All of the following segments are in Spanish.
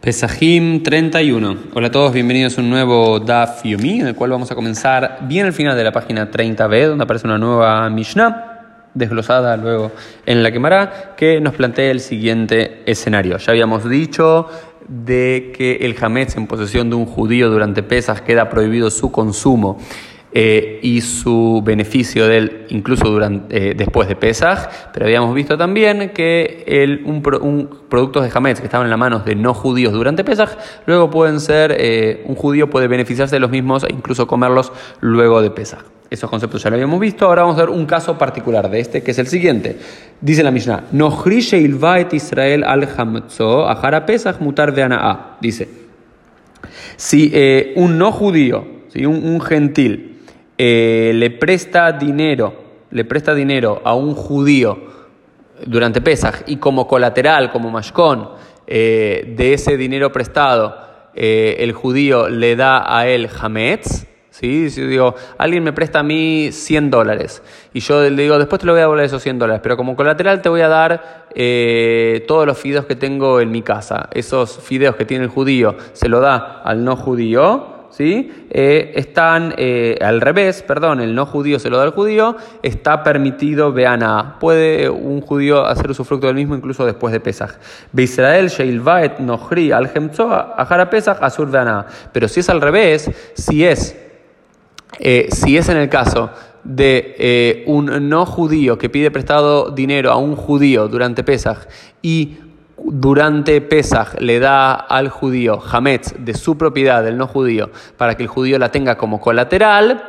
Pesajim 31. Hola a todos, bienvenidos a un nuevo Daf Yomi, en el cual vamos a comenzar bien al final de la página 30b, donde aparece una nueva Mishnah, desglosada luego en la quemará, que nos plantea el siguiente escenario. Ya habíamos dicho de que el Hametz en posesión de un judío durante Pesaj queda prohibido su consumo eh, y su beneficio de él incluso durante, eh, después de Pesaj, pero habíamos visto también que el, un, productos de Hametz que estaban en las manos de no judíos durante Pesaj, luego pueden ser, eh, un judío puede beneficiarse de los mismos e incluso comerlos luego de Pesaj. Esos conceptos ya lo habíamos visto, ahora vamos a ver un caso particular de este, que es el siguiente. Dice la Mishnah, Israel al Ahara Pesach mutar Dice, si un no judío, si un gentil, eh, le presta dinero, le presta dinero a un judío durante Pesaj y como colateral, como mashkon eh, de ese dinero prestado, eh, el judío le da a él hametz, ¿sí? Si digo, alguien me presta a mí 100 dólares y yo le digo, después te lo voy a devolver esos 100 dólares, pero como colateral te voy a dar todos los fideos que tengo en mi casa. Esos fideos que tiene el judío se lo da al no judío ¿sí? Eh, están eh, al revés, perdón, el no judío se lo da al judío, está permitido veana. Puede un judío hacer usufructo del mismo incluso después de Pesach. Beisrael, Sheilvaet, Nohri, Al Ajara Pesach, Azur veana. Pero si es al revés, si es, eh, si es en el caso de un no judío que pide prestado dinero a un judío durante Pesach y durante Pesach le da al judío Hametz de su propiedad, del no judío, para que el judío la tenga como colateral,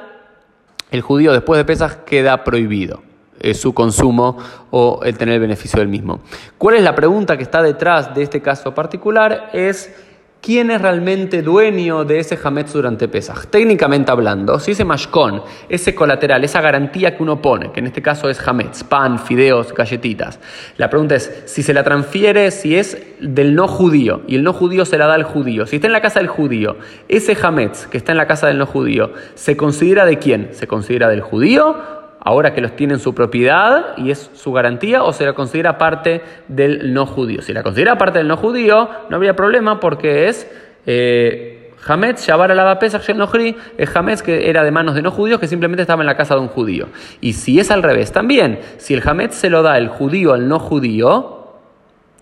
el judío después de Pesach queda prohibido eh, su consumo o el tener el beneficio del mismo. ¿Cuál es la pregunta que está detrás de este caso particular? Es ¿Quién es realmente dueño de ese Hametz durante Pesach? Técnicamente hablando, si ese mashkon, ese colateral, esa garantía que uno pone, que en este caso es Hametz, pan, fideos, galletitas, la pregunta es si se la transfiere, si es del no judío y el no judío se la da al judío. Si está en la casa del judío, ese Hametz que está en la casa del no judío, ¿se considera de quién? ¿Se considera del judío ahora que los tiene en su propiedad y es su garantía o se la considera parte del no judío. Si la considera parte del no judío, no habría problema porque es eh, Hametz, Shabar Alaba Pesach Nohri, es Hametz que era de manos de no judíos que simplemente estaba en la casa de un judío. Y si es al revés también, si el Hametz se lo da el judío al no judío,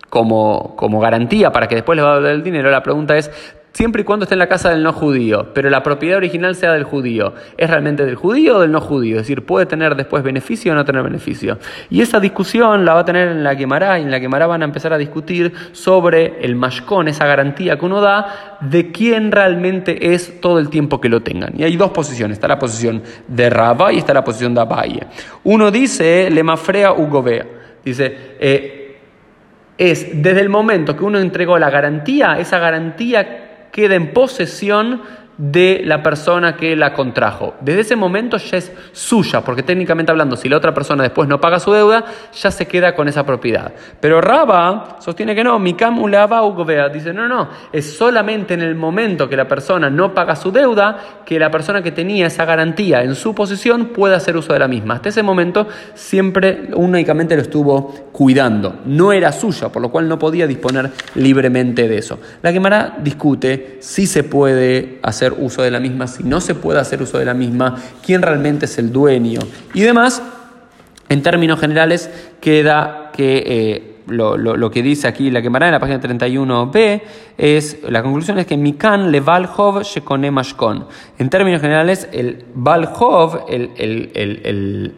como, como garantía para que después le va a dar el dinero, la pregunta es, siempre y cuando esté en la casa del no judío, pero la propiedad original sea del judío. ¿Es realmente del judío o del no judío? Es decir, ¿puede tener después beneficio o no tener beneficio? Y esa discusión la va a tener en la Gemara, y en la Gemara van a empezar a discutir sobre el mashkon, esa garantía que uno da, de quién realmente es todo el tiempo que lo tengan. Y hay dos posiciones, está la posición de Rabba y está la posición de Abaye. Uno dice, le mafrea ugovea, dice, eh, es desde el momento que uno entregó la garantía, esa garantía queda en posesión de la persona que la contrajo. Desde ese momento ya es suya, porque técnicamente hablando, si la otra persona después no paga su deuda, ya se queda con esa propiedad. Pero Raba sostiene que no, Mikam Ulava dice, no, no, es solamente en el momento que la persona no paga su deuda que la persona que tenía esa garantía en su posesión puede hacer uso de la misma. Hasta ese momento siempre únicamente lo estuvo cuidando. No era suya, por lo cual no podía disponer libremente de eso. La Gemara discute si se puede hacer uso de la misma, si no se puede hacer uso de la misma, quién realmente es el dueño y demás. En términos generales, queda que eh, lo, que dice aquí la quemará en la página 31b es, la conclusión es que Mikan le Valhov Shekone Mashkon. En términos generales, el Valhov, el, el,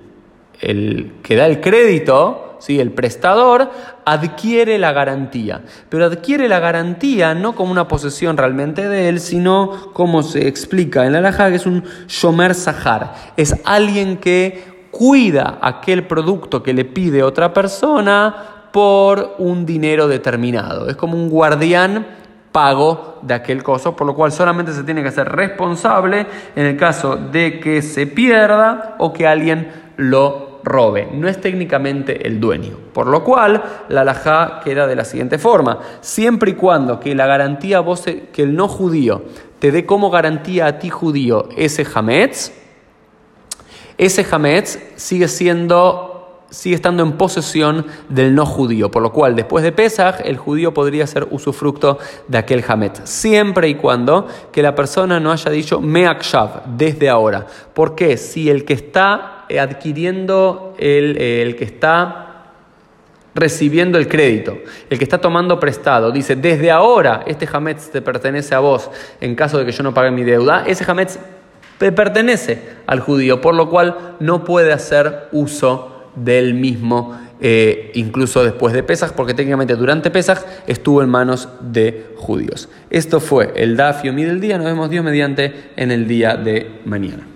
el que da el crédito, el prestador adquiere la garantía, pero adquiere la garantía no como una posesión realmente de él, sino como se explica en la alhaja, que es un shomer sahar, es alguien que cuida aquel producto que le pide otra persona por un dinero determinado, es como un guardián pago de aquel coso, por lo cual solamente se tiene que ser responsable en el caso de que se pierda o que alguien lo robe, no es técnicamente el dueño. Por lo cual, la alajá queda de la siguiente forma: siempre y cuando que la garantía vos, que el no judío te dé como garantía a ti judío ese hametz, ese hametz sigue siendo sigue estando en posesión del no judío, por lo cual después de Pesach el judío podría ser usufructo de aquel Hamet, siempre y cuando que la persona no haya dicho Meakshav desde ahora. Porque si el que está adquiriendo, el, el que está recibiendo el crédito, el que está tomando prestado, dice, desde ahora este Hametz te pertenece a vos en caso de que yo no pague mi deuda, ese Hametz pertenece al judío, por lo cual no puede hacer uso del mismo, eh, incluso después de Pesach, porque técnicamente durante Pesach estuvo en manos de judíos. Esto fue el Dafio Mi del día, nos vemos Dios mediante en el día de mañana.